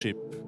Chip.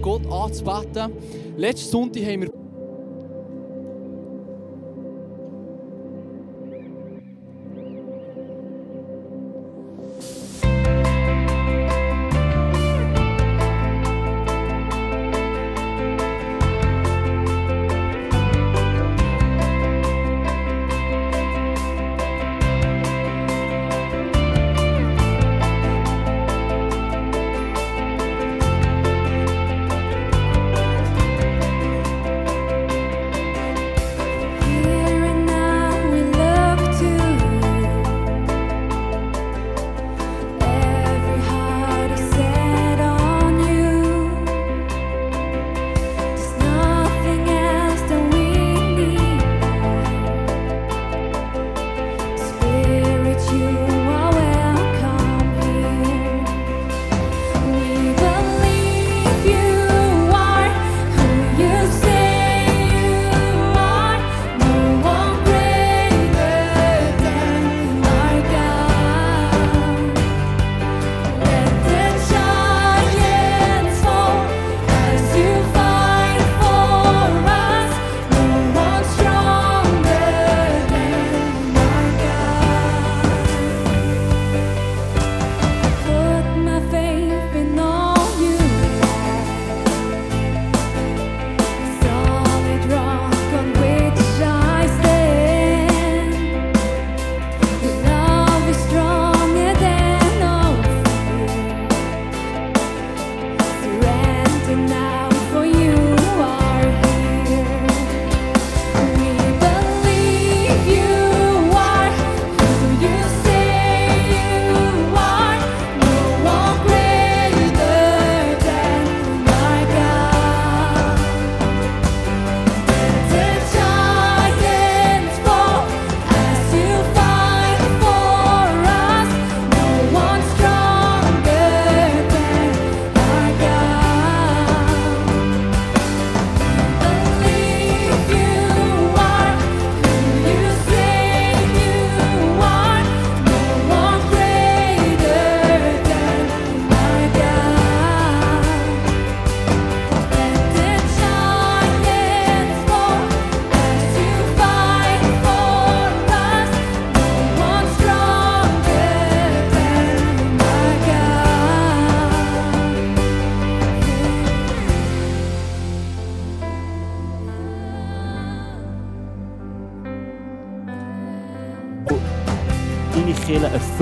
Gott anzubeten. Letzten Sonntag haben wir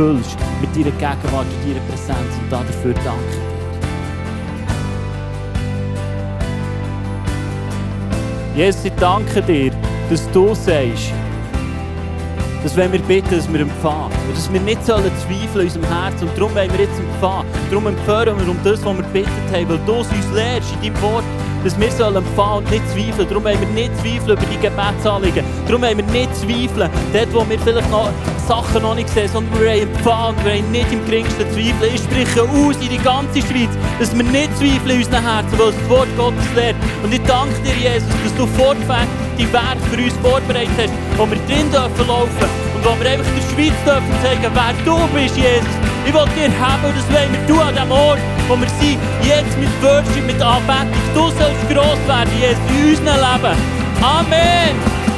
erfüllst mit deiner Gegenwart und deiner Präsenz. Und dafür danke. Jesus, ich danke dir, dass du sagst, dass wenn wir bitten, dass wir empfangen. Dass wir nicht sollen zweifeln in unserem Herzen. Und darum wollen wir jetzt empfangen. Darum empfehlen wir um das, was wir gebeten haben. Weil du es uns lehrst in deinem Wort, dass wir sollen empfangen und nicht zweifeln. Darum wollen wir nicht zweifeln über die Gebetsanliegen. Darum wollen wir nicht zweifeln, dort wo wir vielleicht noch Sachen noch nicht sehen, sondern wir wollen empfangen wir wollen nicht im geringsten zweifeln. Ich spreche aus in die ganze Schweiz, dass wir nicht zweifeln in unseren Herzen, weil das Wort Gottes lehrt. Und ich danke dir, Jesus, dass du fortfängst die Werke für uns vorbereitet hast, wo wir drin dürfen laufen und wo wir einfach der Schweiz dürfen zeigen, wer du bist, Jesus. Ich will dir haben und das wollen wir tun an dem Ort, wo wir sind, jetzt mit Worship, mit Anbetung. Du sollst gross werden, Jesus, in unserem Leben. Amen.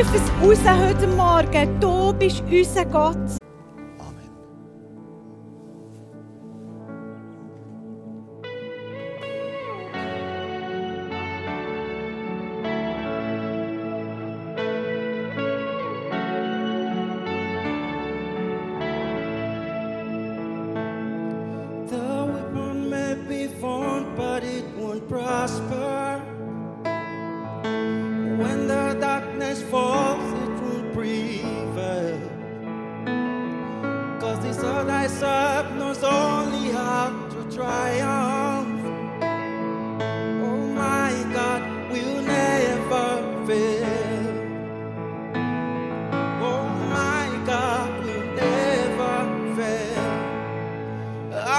Rufen es raus heute Morgen. Du bist unser Gott.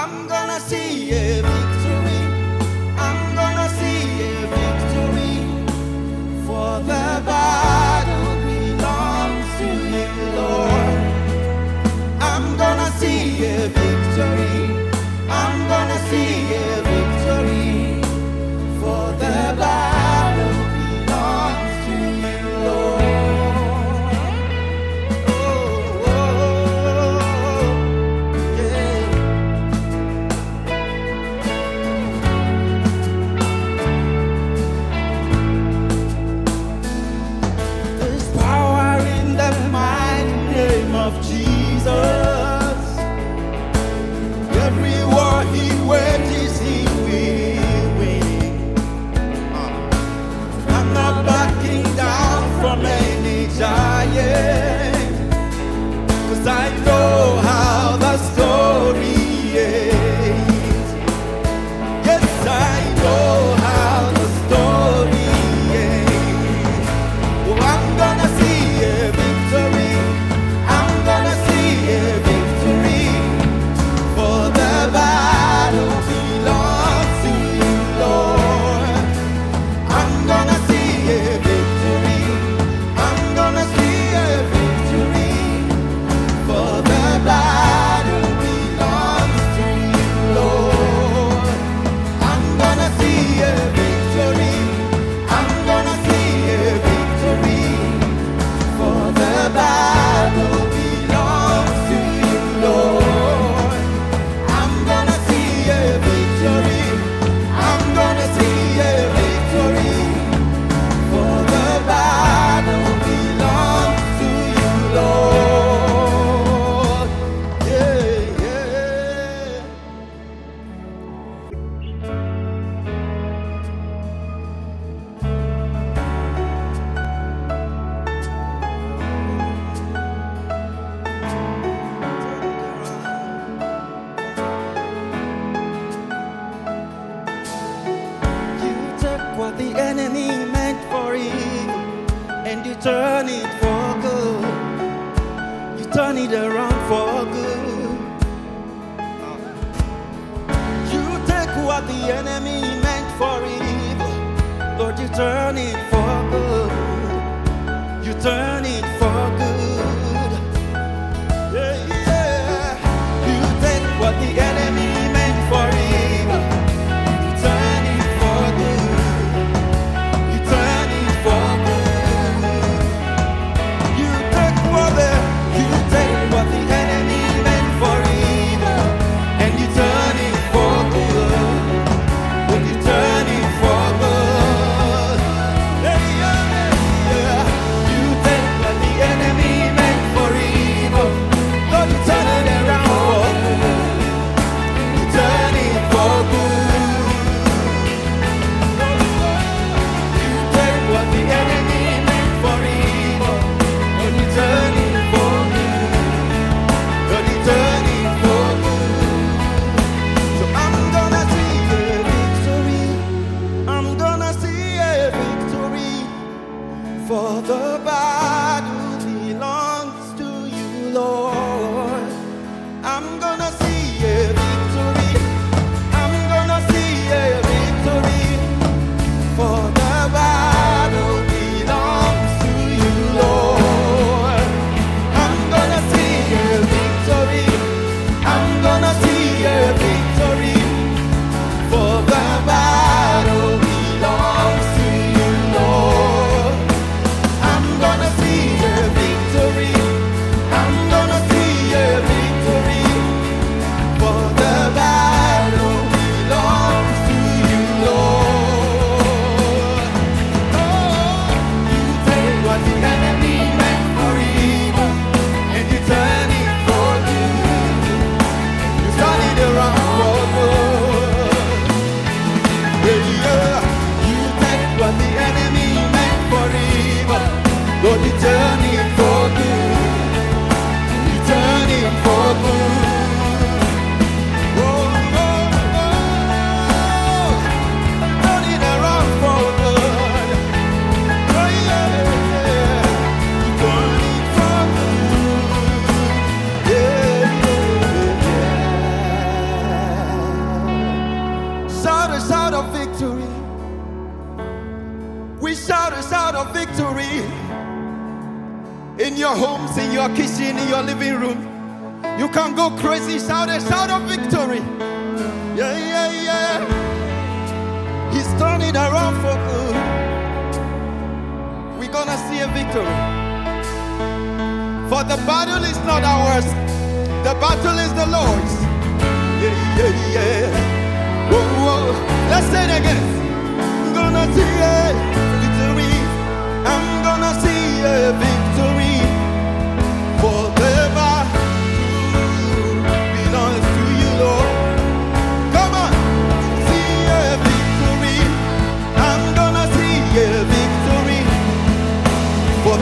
I'm gonna see you. Lord, you turn it for good. You turn it in your homes, in your kitchen, in your living room. You can go crazy, shout a shout of victory. Yeah, yeah, yeah. He's turning around for good. We're gonna see a victory. For the battle is not ours, the battle is the Lord's. Yeah, yeah, yeah. Whoa, whoa. Let's say it again. Gonna see a a victory. Belongs to you, Lord. Come on, see a victory. I'm gonna see a victory. For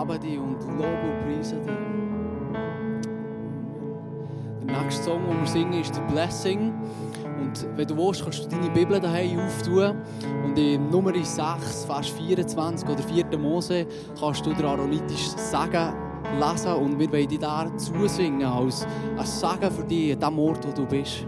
Erheben dich und loben und preisen dich. Der nächste Song, den wir singen, ist «The Blessing». Und wenn du willst, kannst du deine Bibel daheim auftun. Und in Nummer 6, Vers 24 oder 4. Mose kannst du den Aaronitis Sagen lesen. Und wir wollen dich da zusingen als ein Sagen für dich, an dem Ort, wo du bist.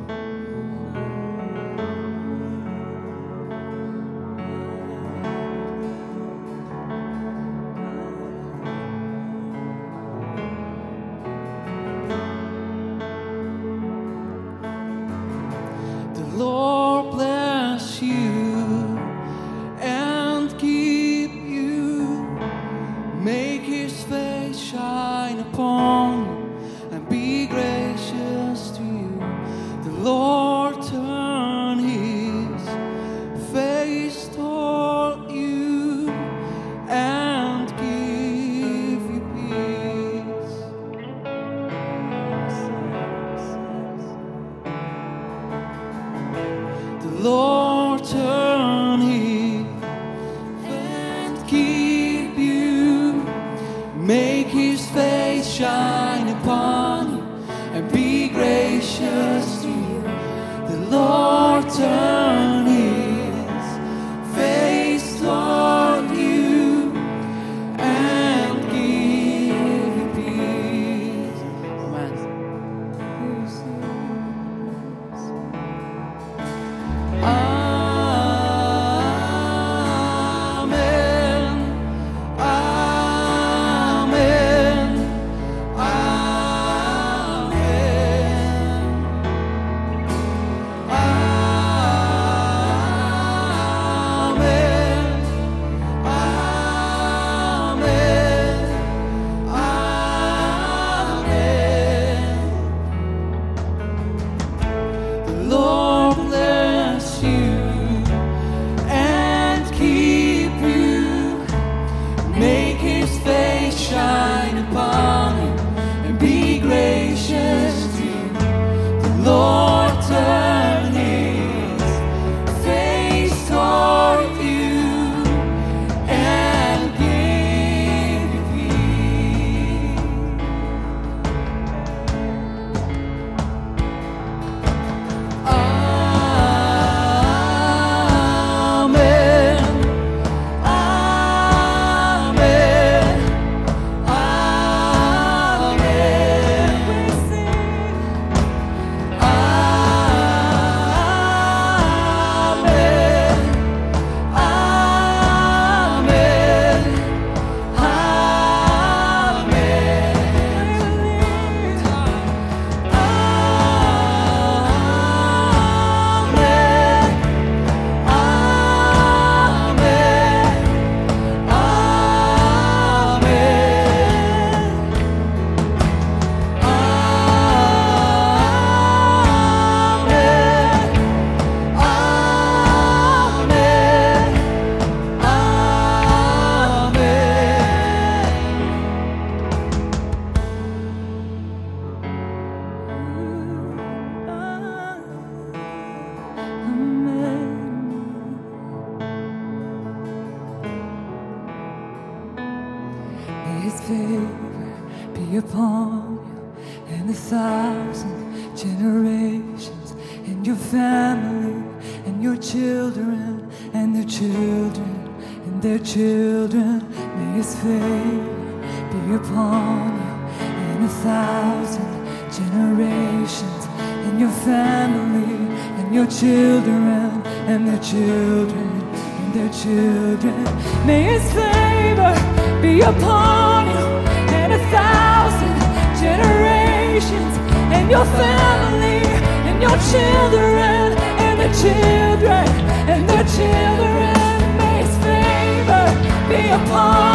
children and their children and their children. May his favor be upon you and a thousand generations and your family and your children and their children and their children. May his favor be upon you.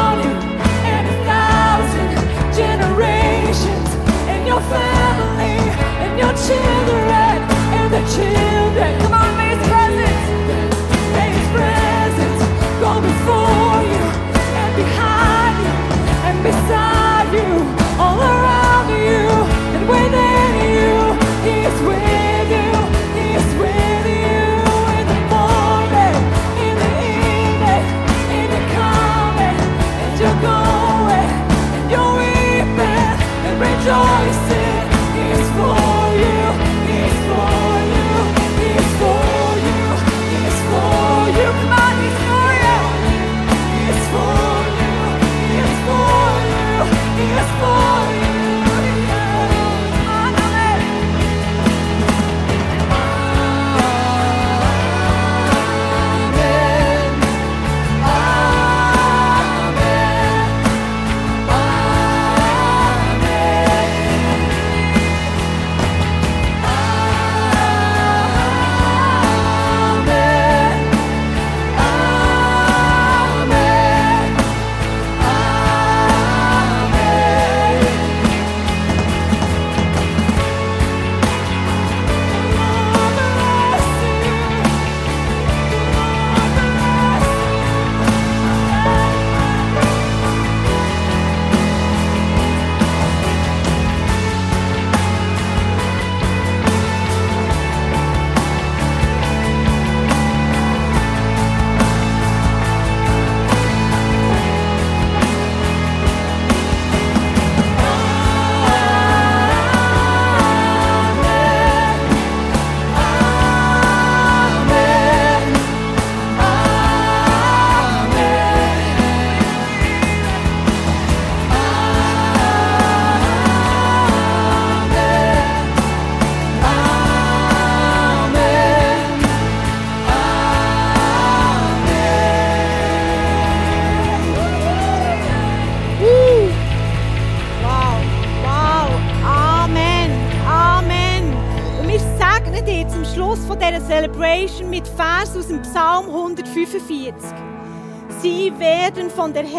that